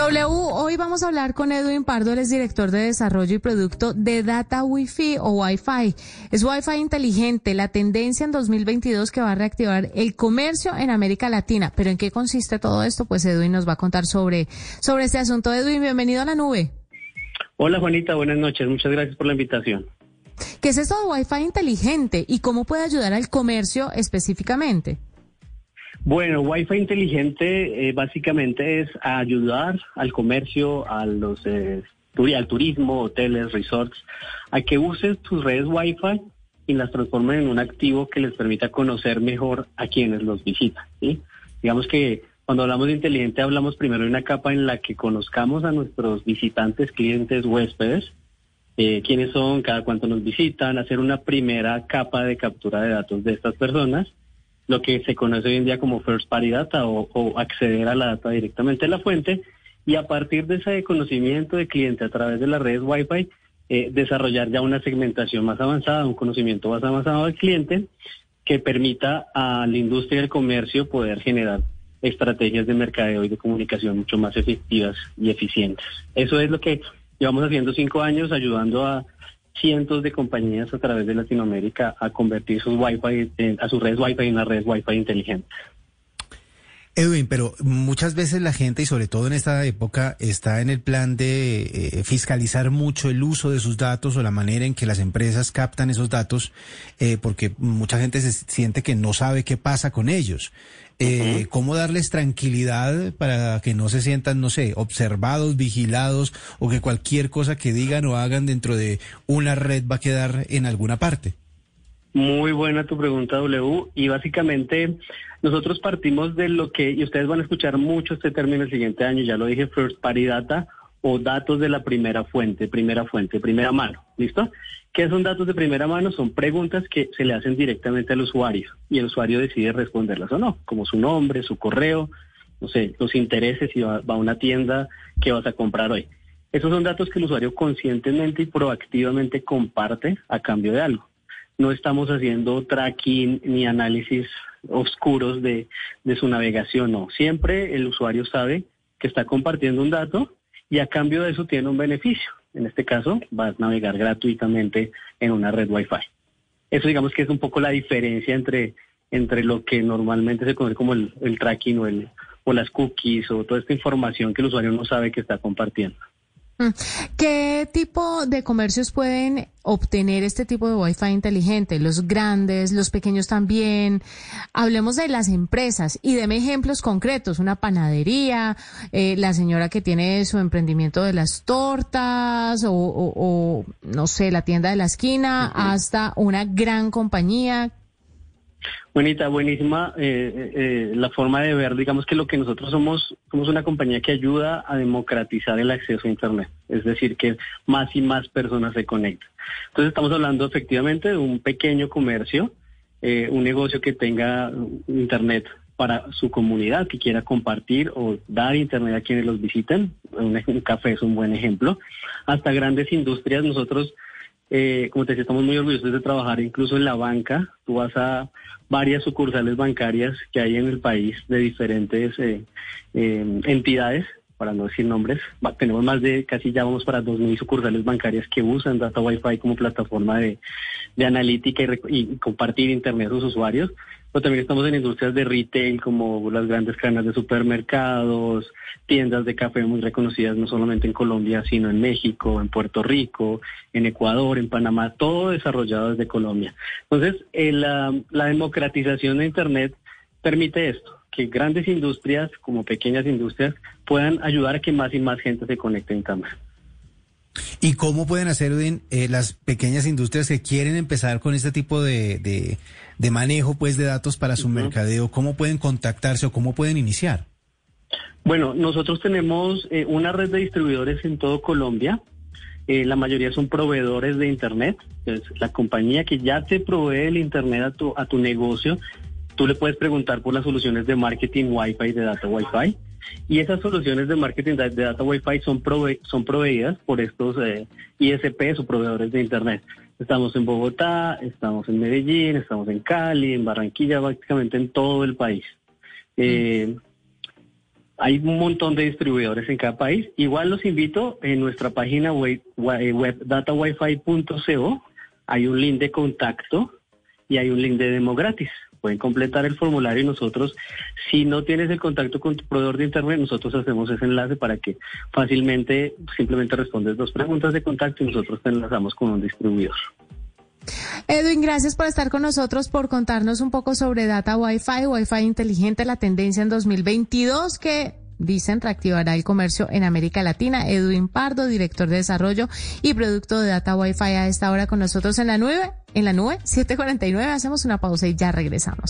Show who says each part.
Speaker 1: W, hoy vamos a hablar con Edwin Pardo, él es director de desarrollo y producto de Data Wi-Fi o Wi-Fi. Es Wi-Fi inteligente, la tendencia en 2022 que va a reactivar el comercio en América Latina. Pero ¿en qué consiste todo esto? Pues Edwin nos va a contar sobre, sobre este asunto. Edwin, bienvenido a la nube.
Speaker 2: Hola Juanita, buenas noches. Muchas gracias por la invitación.
Speaker 1: ¿Qué es esto de Wi-Fi inteligente y cómo puede ayudar al comercio específicamente?
Speaker 2: Bueno, Wi-Fi inteligente eh, básicamente es ayudar al comercio, a los eh, al turismo, hoteles, resorts, a que usen tus redes Wi-Fi y las transformen en un activo que les permita conocer mejor a quienes los visitan. ¿sí? Digamos que cuando hablamos de inteligente hablamos primero de una capa en la que conozcamos a nuestros visitantes, clientes, huéspedes, eh, quiénes son, cada cuánto nos visitan, hacer una primera capa de captura de datos de estas personas lo que se conoce hoy en día como first party data o, acceder a la data directamente de la fuente y a partir de ese conocimiento de cliente a través de las redes Wi-Fi, eh, desarrollar ya una segmentación más avanzada, un conocimiento más avanzado del cliente que permita a la industria del comercio poder generar estrategias de mercadeo y de comunicación mucho más efectivas y eficientes. Eso es lo que llevamos haciendo cinco años, ayudando a cientos de compañías a través de Latinoamérica a convertir sus Wi-Fi, a sus redes Wi-Fi en una red Wi-Fi inteligente.
Speaker 3: Edwin, pero muchas veces la gente, y sobre todo en esta época, está en el plan de eh, fiscalizar mucho el uso de sus datos o la manera en que las empresas captan esos datos, eh, porque mucha gente se siente que no sabe qué pasa con ellos. Eh, ¿Cómo darles tranquilidad para que no se sientan, no sé, observados, vigilados o que cualquier cosa que digan o hagan dentro de una red va a quedar en alguna parte?
Speaker 2: Muy buena tu pregunta, W. Y básicamente nosotros partimos de lo que, y ustedes van a escuchar mucho este término el siguiente año, ya lo dije, First Party Data o datos de la primera fuente, primera fuente, primera mano. ¿Listo? ¿Qué son datos de primera mano? Son preguntas que se le hacen directamente al usuario y el usuario decide responderlas o no, como su nombre, su correo, no sé, los intereses, si va, va a una tienda, qué vas a comprar hoy. Esos son datos que el usuario conscientemente y proactivamente comparte a cambio de algo no estamos haciendo tracking ni análisis oscuros de, su navegación, no. Siempre el usuario sabe que está compartiendo un dato y a cambio de eso tiene un beneficio. En este caso, va a navegar gratuitamente en una red Wi-Fi. Eso digamos que es un poco la diferencia entre, entre lo que normalmente se conoce como el, el tracking o, el, o las cookies o toda esta información que el usuario no sabe que está compartiendo.
Speaker 1: Mm. ¿Qué tipo de comercios pueden obtener este tipo de Wi-Fi inteligente? Los grandes, los pequeños también. Hablemos de las empresas y deme ejemplos concretos. Una panadería, eh, la señora que tiene su emprendimiento de las tortas o, no sé, la tienda de la esquina, hasta una gran compañía.
Speaker 2: Buenita, buenísima eh, eh, eh, la forma de ver, digamos que lo que nosotros somos, somos una compañía que ayuda a democratizar el acceso a Internet, es decir, que más y más personas se conectan. Entonces estamos hablando efectivamente de un pequeño comercio, un negocio que tenga Internet para su comunidad, que quiera compartir o dar Internet a quienes los visiten, un café es un buen ejemplo, hasta grandes industrias, nosotros eh, como te decía, estamos muy orgullosos de trabajar incluso en la banca. Tú vas a varias sucursales bancarias que hay en el país de diferentes eh, eh, entidades, para no decir nombres. tenemos más de, casi ya vamos para 2.000 sucursales bancarias que usan Data Wi-Fi como plataforma de, analítica y, compartir Internet a sus usuarios pero también estamos en industrias de retail como las grandes cadenas de supermercados, tiendas de café muy reconocidas no solamente en Colombia, sino en México, en Puerto Rico, en Ecuador, en Panamá, todo desarrollado desde Colombia. Entonces, eh, la, democratización de Internet permite esto, que grandes industrias como pequeñas industrias puedan ayudar a que más y más gente se conecte en cámara.
Speaker 3: ¿Y cómo pueden hacer eh, las pequeñas industrias que quieren empezar con este tipo de, de, manejo pues, de datos para su mercadeo? ¿Cómo pueden contactarse o cómo pueden iniciar?
Speaker 2: Bueno, nosotros tenemos eh, una red de distribuidores en todo Colombia. Eh, la mayoría son proveedores de Internet. Es la compañía que ya te provee el Internet a tu, a tu negocio. Tú le puedes preguntar por las soluciones de marketing Wi-Fi, de data Wi-Fi. Y esas soluciones de marketing de data Wi-Fi son, son proveídas por estos eh, ISPs o proveedores de Internet. Estamos en Bogotá, estamos en Medellín, estamos en Cali, en Barranquilla, prácticamente en todo el país. Eh, Hay un montón de distribuidores en cada país. Igual los invito en nuestra página web, web datawifi.co. Hay un link de contacto y hay un link de demo gratis. Pueden completar el formulario y nosotros, si no tienes el contacto con tu proveedor de Internet, nosotros hacemos ese enlace para que fácilmente simplemente respondes dos preguntas de contacto y nosotros te enlazamos con un distribuidor.
Speaker 1: Edwin, gracias por estar con nosotros, por contarnos un poco sobre Data Wi-Fi, Wi-Fi inteligente, la tendencia en 2022 que dicen reactivará el comercio en América Latina. Edwin Pardo, director de desarrollo y producto de Data Wi-Fi a esta hora con nosotros en la nube, en la nube 749. Hacemos una pausa y ya regresamos.